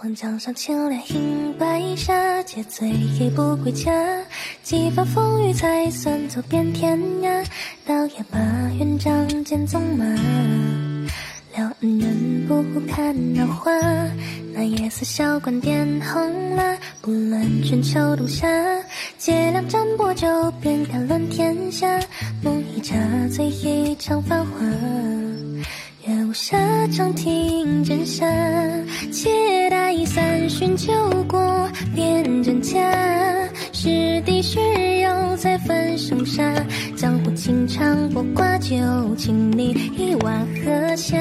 望江上千帘映白纱，借醉意不归家。几番风雨才算走遍天涯，到夜把愿仗剑纵马。撩恩人不看桃花，那夜色小馆点红蜡。不论春秋冬夏，借两盏薄酒，便敢论天下。梦一茶，醉一场繁华。月无暇，长亭枕下，且待三巡酒过辨真假。是敌是友，再分生杀。江湖情长，不挂酒，请你一碗喝下。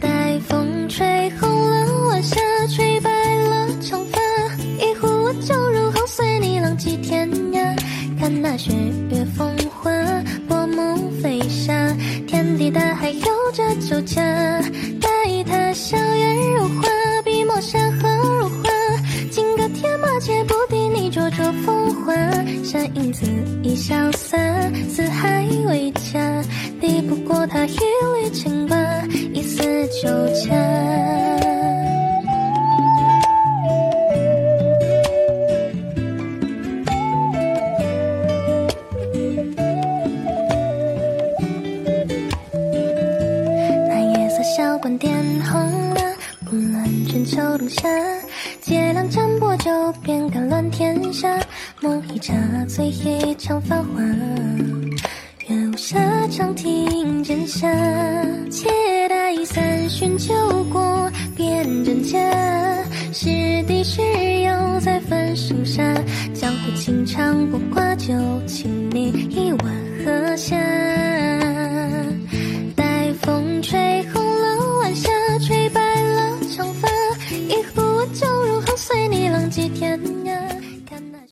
待风吹红了晚霞，吹白了长发。一壶温酒入喉，随你浪迹天涯。看那雪月风待他笑颜如花，笔墨山河如画，金戈铁马皆不敌你灼灼风华。山影恣意潇洒，四海为家，敌不过他一缕牵挂，一丝酒家。小馆点红蜡，不论春秋冬夏，借两盏薄酒，便敢乱天下。梦一茶，醉一场繁华。月无暇，长亭枕下，且待三巡酒过辨真假。是敌是友，再分生杀。江湖情长，不挂酒，请你一碗。их